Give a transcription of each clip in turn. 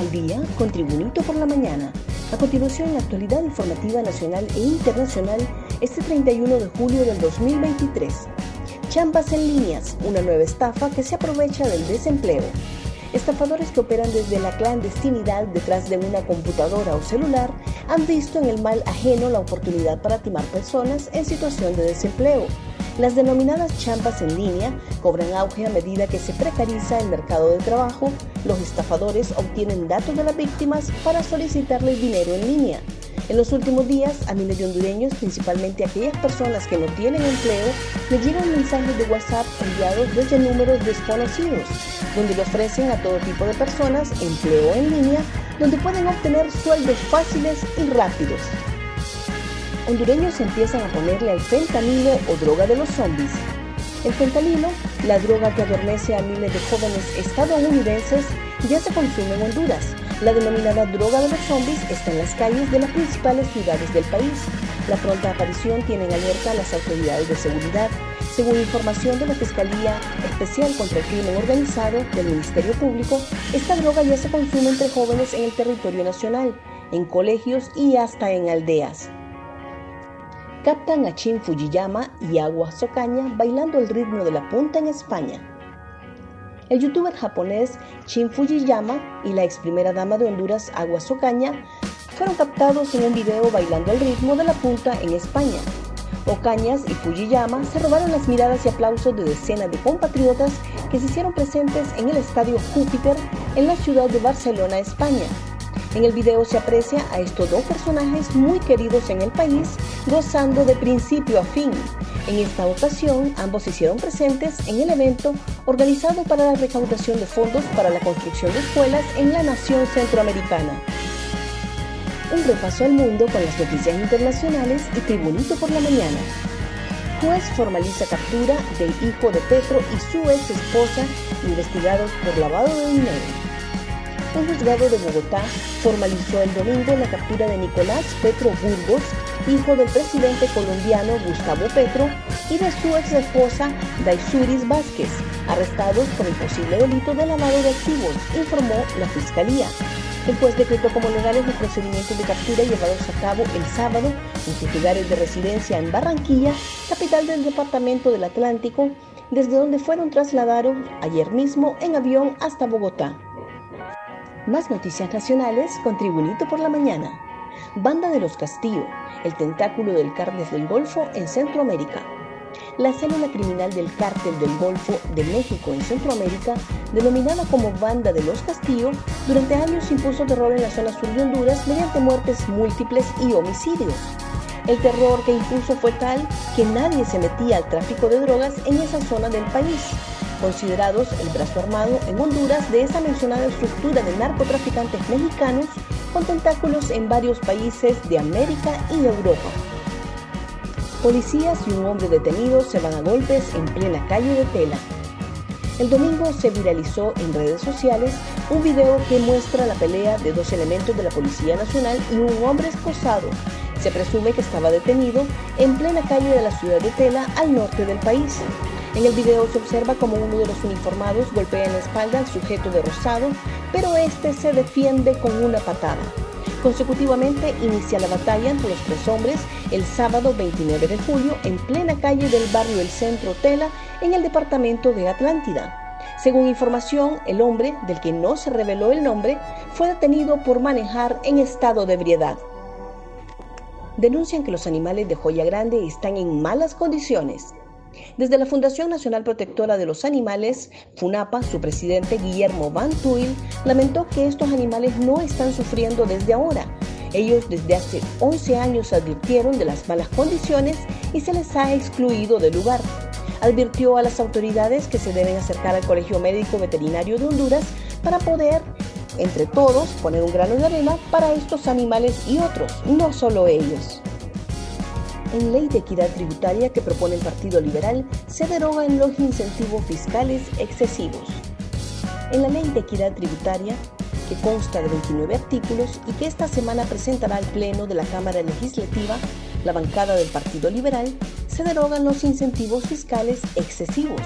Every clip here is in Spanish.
al día con por la mañana. A continuación, la actualidad informativa nacional e internacional este 31 de julio del 2023. Chambas en líneas, una nueva estafa que se aprovecha del desempleo. Estafadores que operan desde la clandestinidad detrás de una computadora o celular han visto en el mal ajeno la oportunidad para timar personas en situación de desempleo. Las denominadas champas en línea cobran auge a medida que se precariza el mercado de trabajo. Los estafadores obtienen datos de las víctimas para solicitarles dinero en línea. En los últimos días, a miles de hondureños, principalmente aquellas personas que no tienen empleo, les llegan mensajes de WhatsApp enviados desde números desconocidos, donde le ofrecen a todo tipo de personas empleo en línea, donde pueden obtener sueldos fáciles y rápidos hondureños empiezan a ponerle al fentanilo o droga de los zombies. El fentanilo, la droga que adormece a miles de jóvenes estadounidenses, ya se consume en Honduras. La denominada droga de los zombies está en las calles de las principales ciudades del país. La pronta aparición tiene en alerta a las autoridades de seguridad. Según información de la Fiscalía Especial contra el Crimen Organizado del Ministerio Público, esta droga ya se consume entre jóvenes en el territorio nacional, en colegios y hasta en aldeas captan a Chin Fujiyama y Agua Socaña bailando el ritmo de la punta en España. El youtuber japonés Chin Fujiyama y la ex primera dama de Honduras Agua Socaña fueron captados en un video bailando el ritmo de la punta en España. Ocañas y Fujiyama se robaron las miradas y aplausos de decenas de compatriotas que se hicieron presentes en el Estadio Júpiter en la ciudad de Barcelona, España. En el video se aprecia a estos dos personajes muy queridos en el país, gozando de principio a fin. En esta ocasión, ambos se hicieron presentes en el evento organizado para la recaudación de fondos para la construcción de escuelas en la nación centroamericana. Un repaso al mundo con las noticias internacionales y Tribunito por la mañana. Juez formaliza captura del hijo de Petro y su ex esposa investigados por lavado de dinero un juzgado de Bogotá formalizó el domingo la captura de Nicolás Petro Burgos, hijo del presidente colombiano Gustavo Petro, y de su ex esposa Daisuris Vázquez, arrestados por el posible delito de lavado de activos, informó la Fiscalía. El juez decretó como legales los procedimientos de captura llevados a cabo el sábado en sus lugares de residencia en Barranquilla, capital del Departamento del Atlántico, desde donde fueron trasladados ayer mismo en avión hasta Bogotá. Más noticias nacionales con Tribunito por la Mañana. Banda de los Castillo, el tentáculo del cártel del Golfo en Centroamérica. La célula criminal del cártel del Golfo de México en Centroamérica, denominada como Banda de los Castillo, durante años impuso terror en la zona sur de Honduras mediante muertes múltiples y homicidios. El terror que impuso fue tal que nadie se metía al tráfico de drogas en esa zona del país considerados el brazo armado en Honduras de esa mencionada estructura de narcotraficantes mexicanos con tentáculos en varios países de América y Europa. Policías y un hombre detenido se van a golpes en plena calle de Tela. El domingo se viralizó en redes sociales un video que muestra la pelea de dos elementos de la Policía Nacional y un hombre esposado. Se presume que estaba detenido en plena calle de la ciudad de Tela al norte del país. En el video se observa como uno de los uniformados golpea en la espalda al sujeto de rosado, pero este se defiende con una patada. Consecutivamente inicia la batalla entre los tres hombres el sábado 29 de julio en plena calle del barrio El Centro Tela en el departamento de Atlántida. Según información, el hombre, del que no se reveló el nombre, fue detenido por manejar en estado de ebriedad. Denuncian que los animales de Joya Grande están en malas condiciones. Desde la Fundación Nacional Protectora de los Animales, FUNAPA, su presidente Guillermo Van Tuyl lamentó que estos animales no están sufriendo desde ahora. Ellos desde hace 11 años advirtieron de las malas condiciones y se les ha excluido del lugar. Advirtió a las autoridades que se deben acercar al Colegio Médico Veterinario de Honduras para poder, entre todos, poner un grano de arena para estos animales y otros, no solo ellos en ley de equidad tributaria que propone el Partido Liberal se derogan los incentivos fiscales excesivos. En la ley de equidad tributaria, que consta de 29 artículos y que esta semana presentará al Pleno de la Cámara Legislativa, la bancada del Partido Liberal, se derogan los incentivos fiscales excesivos.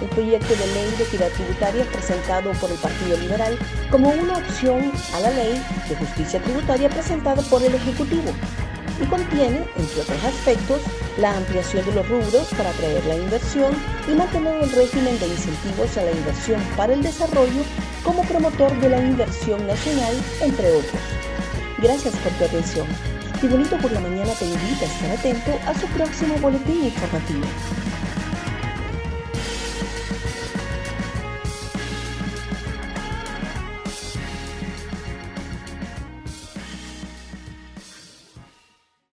El proyecto de ley de equidad tributaria presentado por el Partido Liberal como una opción a la ley de justicia tributaria presentada por el Ejecutivo y contiene, entre otros aspectos, la ampliación de los rubros para atraer la inversión y mantener el régimen de incentivos a la inversión para el desarrollo como promotor de la inversión nacional, entre otros. Gracias por tu atención. Y Bonito por la Mañana te invita a estar atento a su próximo boletín informativo.